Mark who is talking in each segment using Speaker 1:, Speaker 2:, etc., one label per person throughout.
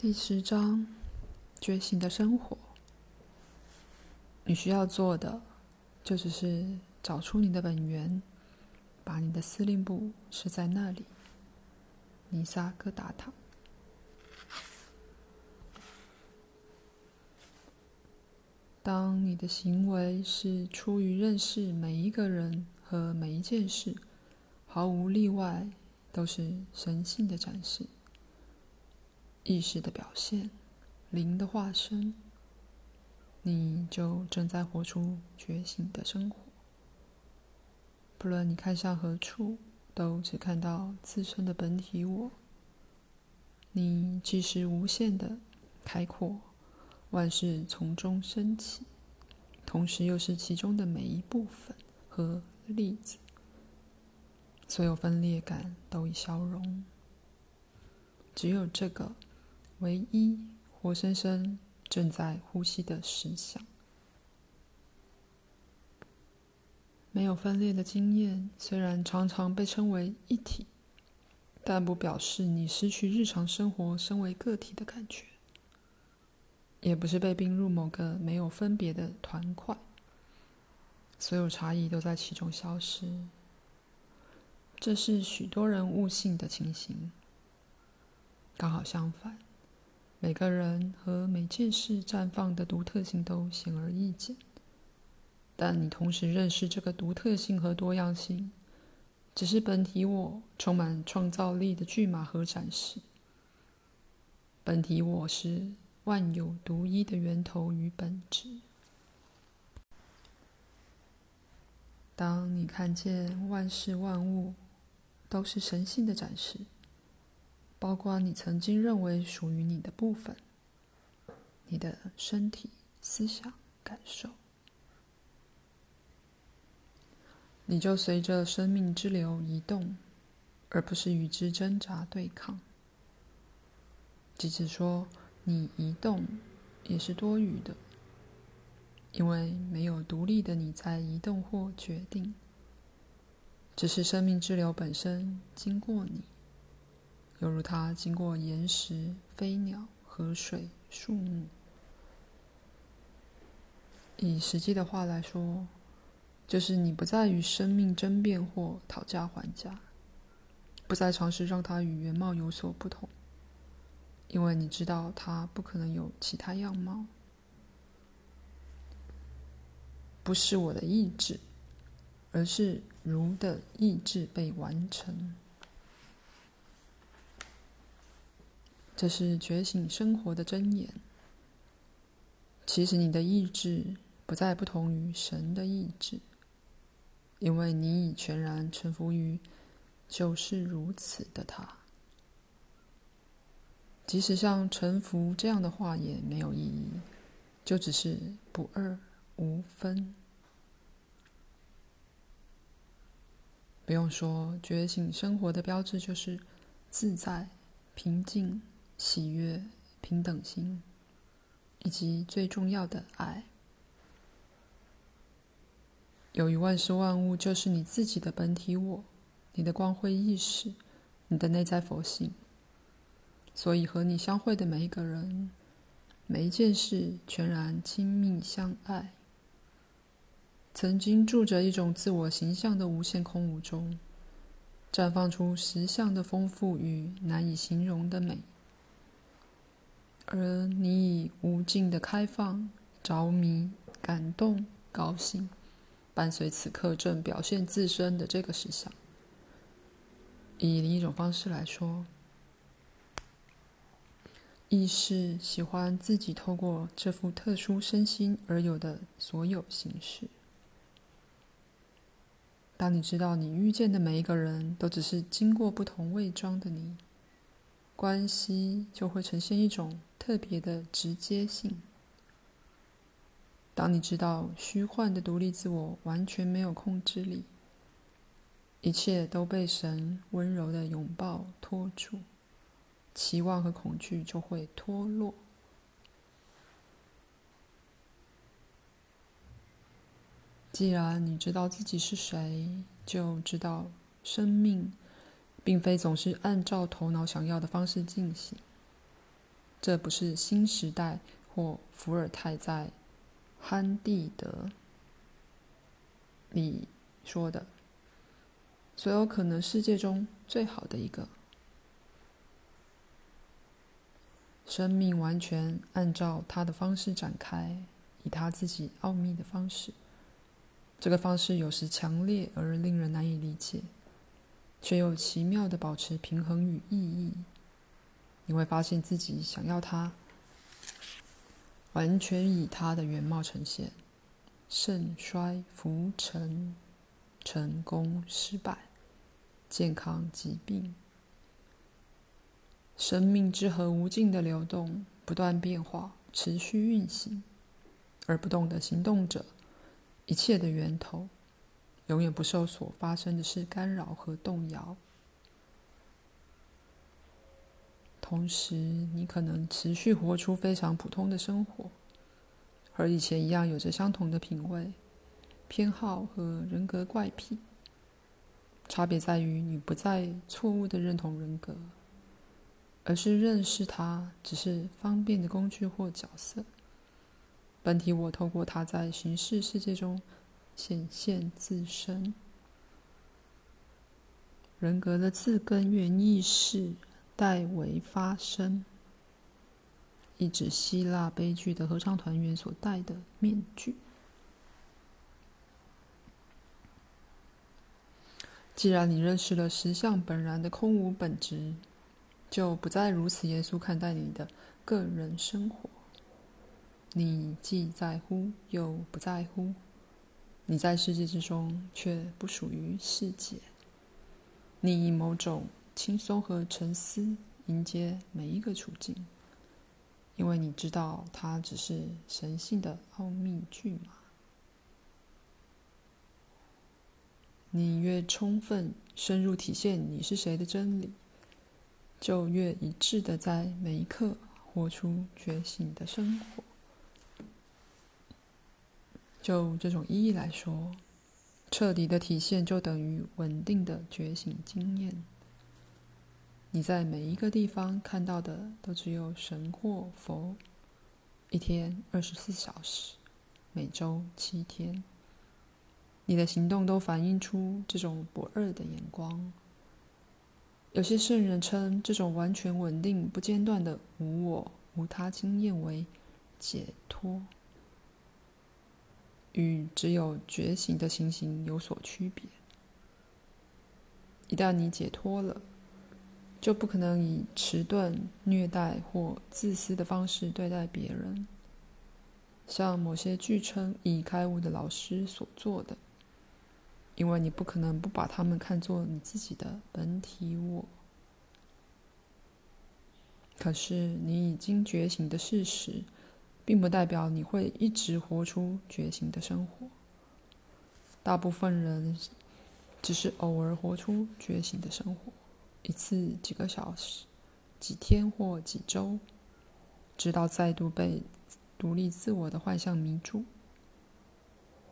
Speaker 1: 第十章，觉醒的生活。你需要做的，就只是找出你的本源，把你的司令部设在那里。尼萨戈达塔。当你的行为是出于认识每一个人和每一件事，毫无例外都是神性的展示。意识的表现，灵的化身，你就正在活出觉醒的生活。不论你看向何处，都只看到自身的本体我。你既是无限的开阔，万事从中升起，同时又是其中的每一部分和粒子。所有分裂感都已消融，只有这个。唯一活生生正在呼吸的实相，没有分裂的经验，虽然常常被称为一体，但不表示你失去日常生活身为个体的感觉，也不是被并入某个没有分别的团块。所有差异都在其中消失，这是许多人误信的情形。刚好相反。每个人和每件事绽放的独特性都显而易见，但你同时认识这个独特性和多样性，只是本体我充满创造力的巨马和展示。本体我是万有独一的源头与本质。当你看见万事万物都是神性的展示。包括你曾经认为属于你的部分，你的身体、思想、感受，你就随着生命之流移动，而不是与之挣扎对抗。即使说你移动，也是多余的，因为没有独立的你在移动或决定，只是生命之流本身经过你。犹如它经过岩石、飞鸟、河水、树木。以实际的话来说，就是你不再与生命争辩或讨价还价，不再尝试让它与原貌有所不同，因为你知道它不可能有其他样貌。不是我的意志，而是如的意志被完成。这是觉醒生活的真言。其实你的意志不再不同于神的意志，因为你已全然臣服于就是如此的他。即使像臣服这样的话也没有意义，就只是不二无分。不用说，觉醒生活的标志就是自在、平静。喜悦、平等心，以及最重要的爱。由于万事万物就是你自己的本体我，你的光辉意识，你的内在佛性，所以和你相会的每一个人、每一件事，全然亲密相爱。曾经住着一种自我形象的无限空无中，绽放出实相的丰富与难以形容的美。而你以无尽的开放、着迷、感动、高兴，伴随此刻正表现自身的这个实相。以另一种方式来说，意识喜欢自己透过这副特殊身心而有的所有形式。当你知道你遇见的每一个人都只是经过不同伪装的你，关系就会呈现一种。特别的直接性。当你知道虚幻的独立自我完全没有控制力，一切都被神温柔的拥抱托住，期望和恐惧就会脱落。既然你知道自己是谁，就知道生命并非总是按照头脑想要的方式进行。这不是新时代或伏尔泰在《憨地德》里说的。所有可能世界中最好的一个。生命完全按照他的方式展开，以他自己奥秘的方式。这个方式有时强烈而令人难以理解，却又奇妙的保持平衡与意义。你会发现自己想要它，完全以它的原貌呈现：盛衰浮沉，成功失败。健康、疾病，生命之河无尽的流动，不断变化，持续运行，而不动的行动者，一切的源头，永远不受所发生的事干扰和动摇。同时，你可能持续活出非常普通的生活，和以前一样，有着相同的品味、偏好和人格怪癖。差别在于，你不再错误地认同人格，而是认识它只是方便的工具或角色。本体我透过它在形式世界中显现自身。人格的字根源意识代为发声，意指希腊悲剧的合唱团员所戴的面具。既然你认识了实相本然的空无本质，就不再如此严肃看待你的个人生活。你既在乎又不在乎，你在世界之中却不属于世界。你以某种轻松和沉思迎接每一个处境，因为你知道它只是神性的奥秘剧码。你越充分、深入体现你是谁的真理，就越一致的在每一刻活出觉醒的生活。就这种意义来说，彻底的体现就等于稳定的觉醒经验。你在每一个地方看到的都只有神或佛，一天二十四小时，每周七天。你的行动都反映出这种不二的眼光。有些圣人称这种完全稳定、不间断的无我、无他经验为解脱，与只有觉醒的情形有所区别。一旦你解脱了，就不可能以迟钝、虐待或自私的方式对待别人，像某些据称已开悟的老师所做的。因为你不可能不把他们看作你自己的本体我。可是你已经觉醒的事实，并不代表你会一直活出觉醒的生活。大部分人只是偶尔活出觉醒的生活，一次几个小时、几天或几周，直到再度被独立自我的幻象迷住。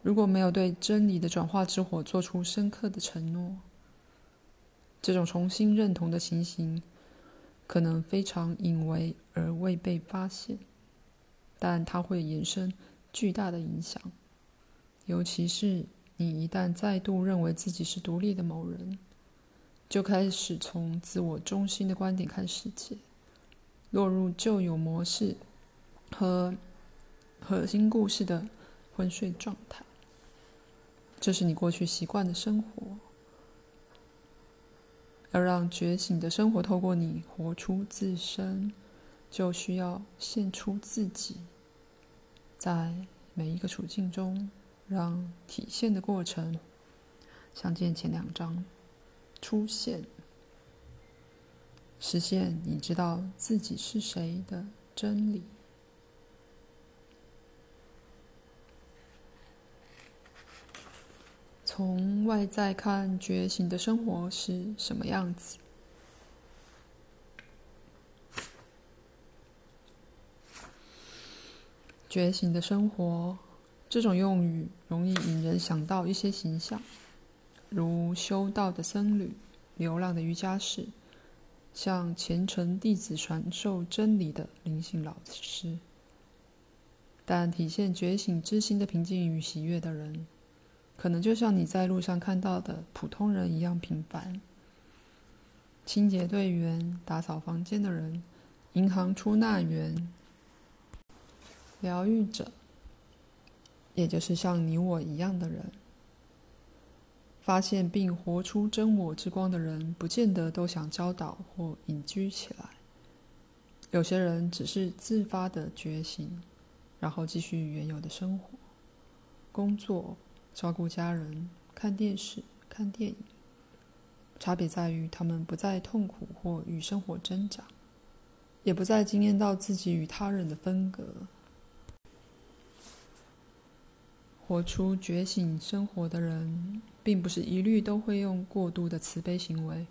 Speaker 1: 如果没有对真理的转化之火做出深刻的承诺，这种重新认同的情形可能非常隐微而未被发现，但它会衍生巨大的影响。尤其是你一旦再度认为自己是独立的某人，就开始从自我中心的观点看世界，落入旧有模式和核心故事的昏睡状态。这是你过去习惯的生活，要让觉醒的生活透过你活出自身，就需要献出自己，在每一个处境中，让体现的过程，相见前两章出现，实现你知道自己是谁的真理。从外在看，觉醒的生活是什么样子？觉醒的生活这种用语容易引人想到一些形象，如修道的僧侣、流浪的瑜伽士、向虔诚弟子传授真理的灵性老师。但体现觉醒之心的平静与喜悦的人，可能就像你在路上看到的普通人一样平凡。清洁队员、打扫房间的人、银行出纳员、疗愈者，也就是像你我一样的人。发现并活出真我之光的人，不见得都想教导或隐居起来。有些人只是自发的觉醒。然后继续原有的生活、工作、照顾家人、看电视、看电影。差别在于，他们不再痛苦或与生活挣扎，也不再经验到自己与他人的分隔。活出觉醒生活的人，并不是一律都会用过度的慈悲行为，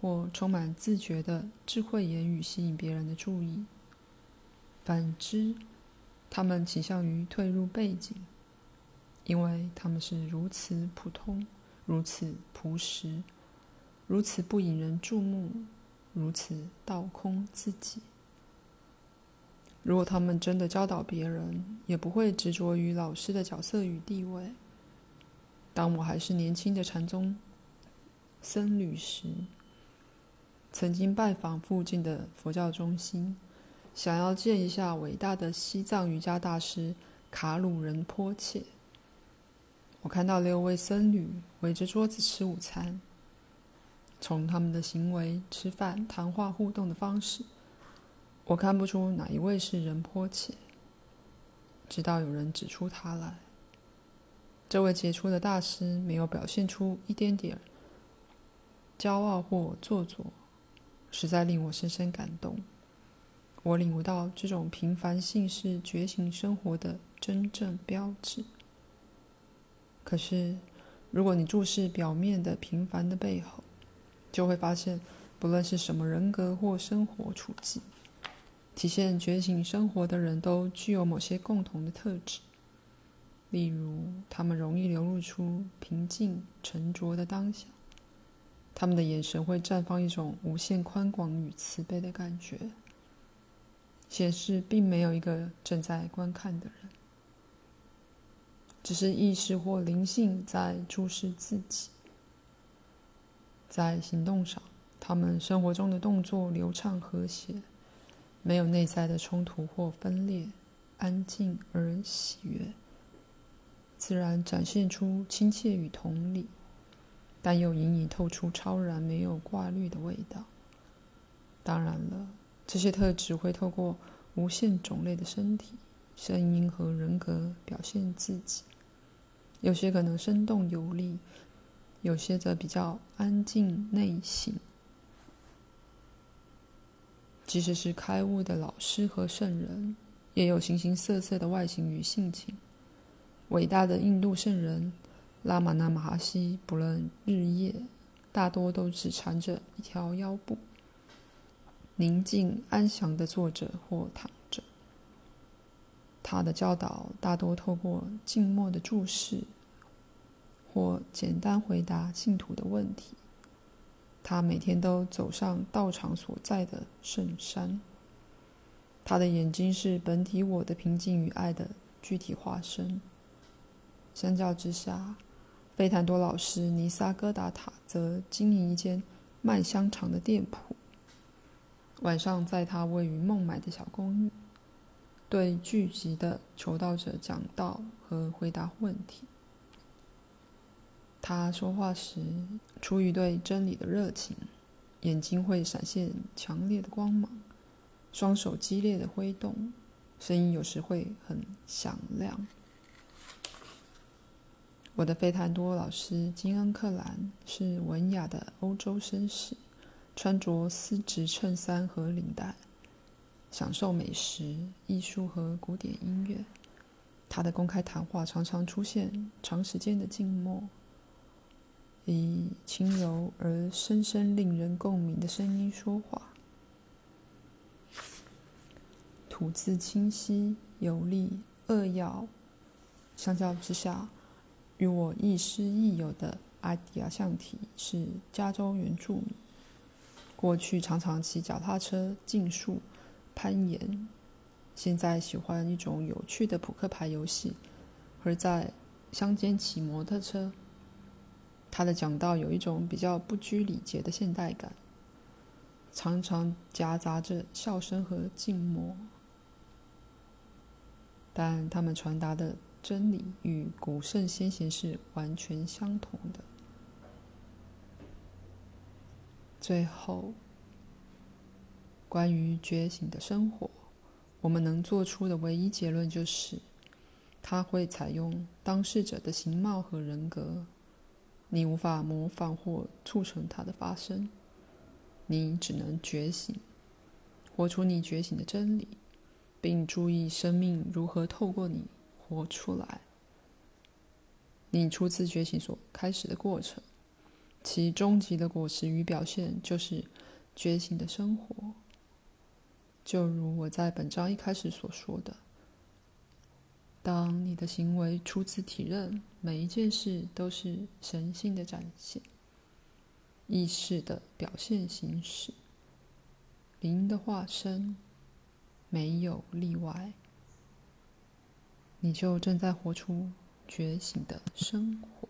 Speaker 1: 或充满自觉的智慧言语吸引别人的注意。反之，他们倾向于退入背景，因为他们是如此普通，如此朴实，如此不引人注目，如此倒空自己。如果他们真的教导别人，也不会执着于老师的角色与地位。当我还是年轻的禅宗僧侣时，曾经拜访附近的佛教中心。想要见一下伟大的西藏瑜伽大师卡鲁仁波切。我看到六位僧侣围着桌子吃午餐，从他们的行为、吃饭、谈话、互动的方式，我看不出哪一位是仁波切。直到有人指出他来，这位杰出的大师没有表现出一点点骄傲或做作，实在令我深深感动。我领悟到，这种平凡性是觉醒生活的真正标志。可是，如果你注视表面的平凡的背后，就会发现，不论是什么人格或生活处境，体现觉醒生活的人都具有某些共同的特质。例如，他们容易流露出平静沉着的当下，他们的眼神会绽放一种无限宽广与慈悲的感觉。显示并没有一个正在观看的人，只是意识或灵性在注视自己。在行动上，他们生活中的动作流畅和谐，没有内在的冲突或分裂，安静而喜悦，自然展现出亲切与同理，但又隐隐透出超然、没有挂虑的味道。当然了。这些特质会透过无限种类的身体、声音和人格表现自己。有些可能生动有力，有些则比较安静内省。即使是开悟的老师和圣人，也有形形色色的外形与性情。伟大的印度圣人拉玛那玛哈希，不论日夜，大多都只缠着一条腰布。宁静安详地坐着或躺着。他的教导大多透过静默的注视，或简单回答信徒的问题。他每天都走上道场所在的圣山。他的眼睛是本体我的平静与爱的具体化身。相较之下，费坦多老师尼萨戈达塔则经营一间卖香肠的店铺。晚上，在他位于孟买的小公寓，对聚集的求道者讲道和回答问题。他说话时，出于对真理的热情，眼睛会闪现强烈的光芒，双手激烈的挥动，声音有时会很响亮。我的费坦多老师金恩克兰是文雅的欧洲绅士。穿着丝质衬衫和领带，享受美食、艺术和古典音乐。他的公开谈话常常出现长时间的静默，以轻柔而深深令人共鸣的声音说话，吐字清晰有力扼要。相较之下，与我亦师亦友的阿迪亚象体是加州原住民。过去常常骑脚踏车、竞速、攀岩，现在喜欢一种有趣的扑克牌游戏，而在乡间骑摩托车。他的讲道有一种比较不拘礼节的现代感，常常夹杂着笑声和静默，但他们传达的真理与古圣先贤是完全相同的。最后，关于觉醒的生活，我们能做出的唯一结论就是，他会采用当事者的形貌和人格。你无法模仿或促成它的发生，你只能觉醒，活出你觉醒的真理，并注意生命如何透过你活出来。你初次觉醒所开始的过程，其终极的果实与表现就是觉醒的生活。就如我在本章一开始所说的。当你的行为初次体认，每一件事都是神性的展现，意识的表现形式，灵的化身，没有例外，你就正在活出觉醒的生活。